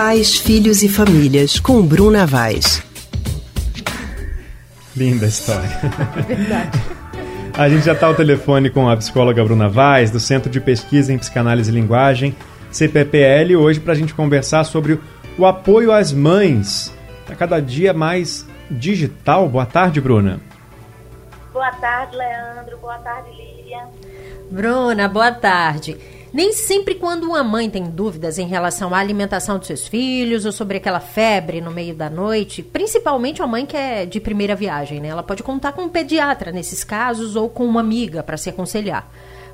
Pais, Filhos e Famílias, com Bruna Vaz. Linda história. Verdade. A gente já está ao telefone com a psicóloga Bruna Vaz, do Centro de Pesquisa em Psicanálise e Linguagem, CPPL, hoje para a gente conversar sobre o apoio às mães. Está cada dia mais digital. Boa tarde, Bruna. Boa tarde, Leandro. Boa tarde, Lilian. Bruna, boa tarde. Nem sempre quando uma mãe tem dúvidas em relação à alimentação dos seus filhos ou sobre aquela febre no meio da noite, principalmente uma mãe que é de primeira viagem, né? Ela pode contar com um pediatra nesses casos ou com uma amiga para se aconselhar.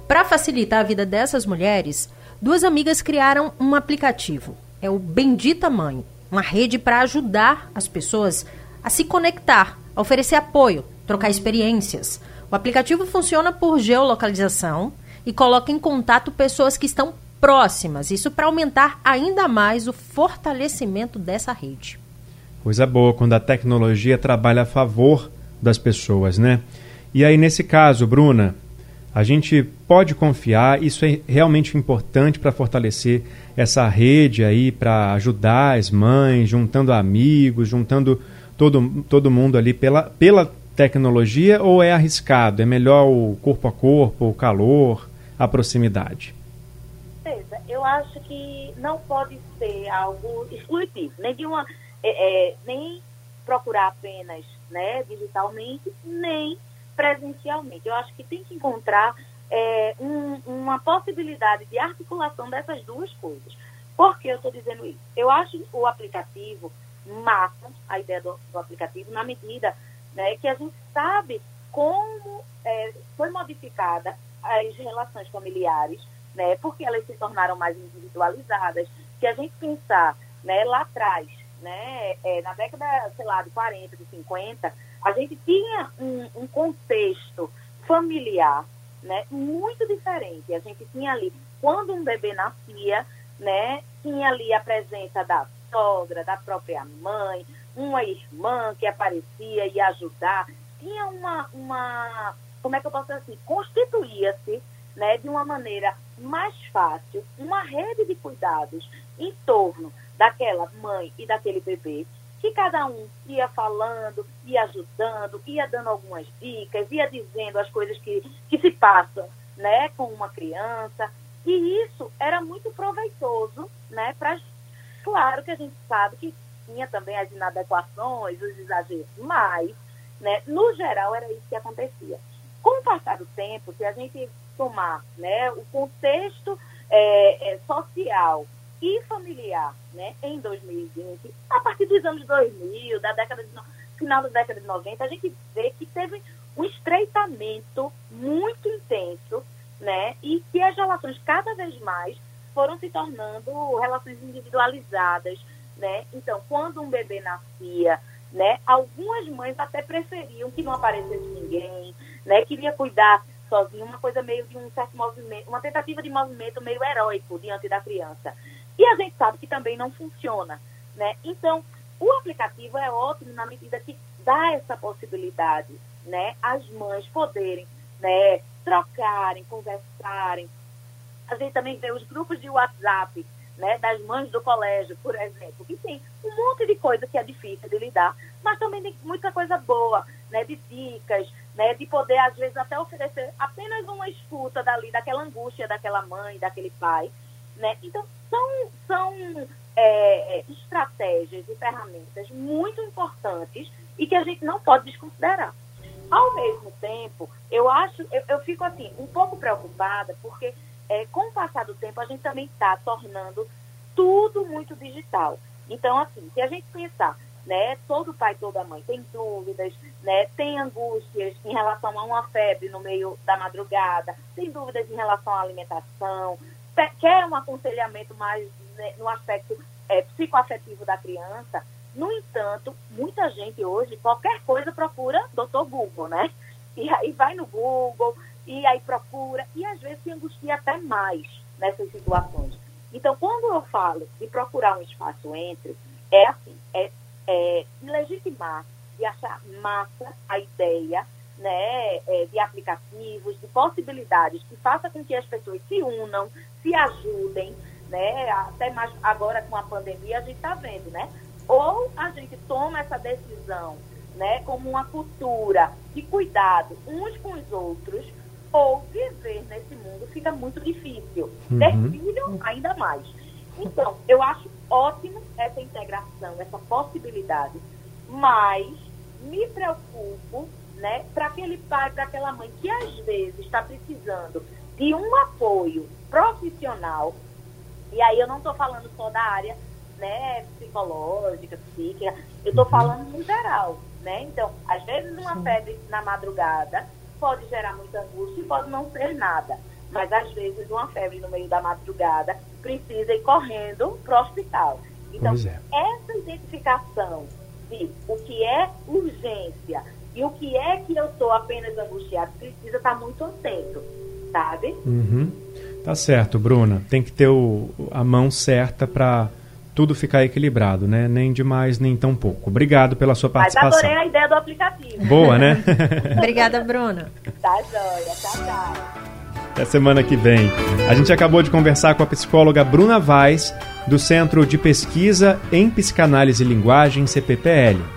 Para facilitar a vida dessas mulheres, duas amigas criaram um aplicativo. É o Bendita Mãe, uma rede para ajudar as pessoas a se conectar, a oferecer apoio, trocar experiências. O aplicativo funciona por geolocalização e coloca em contato pessoas que estão próximas, isso para aumentar ainda mais o fortalecimento dessa rede. Coisa boa quando a tecnologia trabalha a favor das pessoas, né? E aí, nesse caso, Bruna, a gente pode confiar, isso é realmente importante para fortalecer essa rede aí, para ajudar as mães, juntando amigos, juntando todo, todo mundo ali pela, pela tecnologia ou é arriscado? É melhor o corpo a corpo, o calor? A proximidade? Eu acho que não pode ser algo exclusivo, nem de uma, é, é, nem procurar apenas, né, digitalmente, nem presencialmente. Eu acho que tem que encontrar é, um, uma possibilidade de articulação dessas duas coisas. Por que eu estou dizendo isso? Eu acho o aplicativo massa, a ideia do, do aplicativo, na medida né, que a gente sabe como é, foi modificada as relações familiares, né, porque elas se tornaram mais individualizadas. Se a gente pensar né, lá atrás, né, é, na década, sei lá, de 40, de 50, a gente tinha um, um contexto familiar né, muito diferente. A gente tinha ali, quando um bebê nascia, né, tinha ali a presença da sogra, da própria mãe, uma irmã que aparecia e ajudar. Tinha uma, uma como é que eu posso assim, constituía-se né, de uma maneira mais fácil uma rede de cuidados em torno daquela mãe e daquele bebê, que cada um ia falando, ia ajudando, ia dando algumas dicas, ia dizendo as coisas que, que se passam né, com uma criança. E isso era muito proveitoso, né? Pra, claro que a gente sabe que tinha também as inadequações, os exageros, mas, né, no geral, era isso que acontecia. Com o passar do tempo, se a gente tomar né, o contexto é, é, social e familiar né, em 2020, a partir dos anos 2000, da década de, final da década de 90, a gente vê que teve um estreitamento muito intenso né, e que as relações cada vez mais foram se tornando relações individualizadas. Né? Então, quando um bebê nascia, né, algumas mães até preferiam que não aparecesse ninguém, né? Queria cuidar sozinho, uma coisa meio de um certo movimento, uma tentativa de movimento meio heróico diante da criança. E a gente sabe que também não funciona, né? Então, o aplicativo é ótimo na medida que dá essa possibilidade, né? As mães poderem, né? Trocarem, conversarem. A gente também vê os grupos de WhatsApp, né? Das mães do colégio, por exemplo, que tem um monte de coisa que é difícil de lidar, mas também tem muita coisa boa, né? De dicas, né, de poder, às vezes, até oferecer apenas uma escuta dali, daquela angústia daquela mãe, daquele pai. Né? Então, são, são é, é, estratégias e ferramentas muito importantes e que a gente não pode desconsiderar. Ao mesmo tempo, eu acho, eu, eu fico assim, um pouco preocupada, porque é, com o passar do tempo a gente também está tornando tudo muito digital. Então, assim, se a gente pensar né? Todo pai, toda mãe tem dúvidas, né? Tem angústias em relação a uma febre no meio da madrugada, tem dúvidas em relação à alimentação, quer um aconselhamento mais né, no aspecto é, psicoafetivo da criança. No entanto, muita gente hoje, qualquer coisa procura doutor Google, né? E aí vai no Google, e aí procura, e às vezes se angustia até mais nessas situações. Então, quando eu falo de procurar um espaço entre, é assim, é é, legitimar, de achar massa a ideia né, é, de aplicativos, de possibilidades que faça com que as pessoas se unam, se ajudem, né? Até mais agora com a pandemia a gente está vendo, né? Ou a gente toma essa decisão, né, como uma cultura de cuidado uns com os outros, ou viver nesse mundo fica muito difícil. Uhum. Ter filho, ainda mais. Então, eu acho ótimo essa integração, essa possibilidade, mas me preocupo, né, para aquele pai, para aquela mãe que às vezes está precisando de um apoio profissional, e aí eu não estou falando só da área né, psicológica, psíquica, eu estou uhum. falando no geral, né? Então, às vezes uma febre na madrugada pode gerar muita angústia e pode não ser nada. Mas às vezes uma febre no meio da madrugada precisa ir correndo para o hospital. Então, é. essa identificação de o que é urgência e o que é que eu estou apenas angustiado precisa estar tá muito atento, sabe? Uhum. Tá certo, Bruna. Tem que ter o, a mão certa para tudo ficar equilibrado, né? Nem de mais, nem tão pouco. Obrigado pela sua participação. Mas adorei a ideia do aplicativo. Boa, né? Obrigada, Bruna. Tá joia, tchau, tchau. Até semana que vem. A gente acabou de conversar com a psicóloga Bruna Vaz, do Centro de Pesquisa em Psicanálise e Linguagem, CPPL.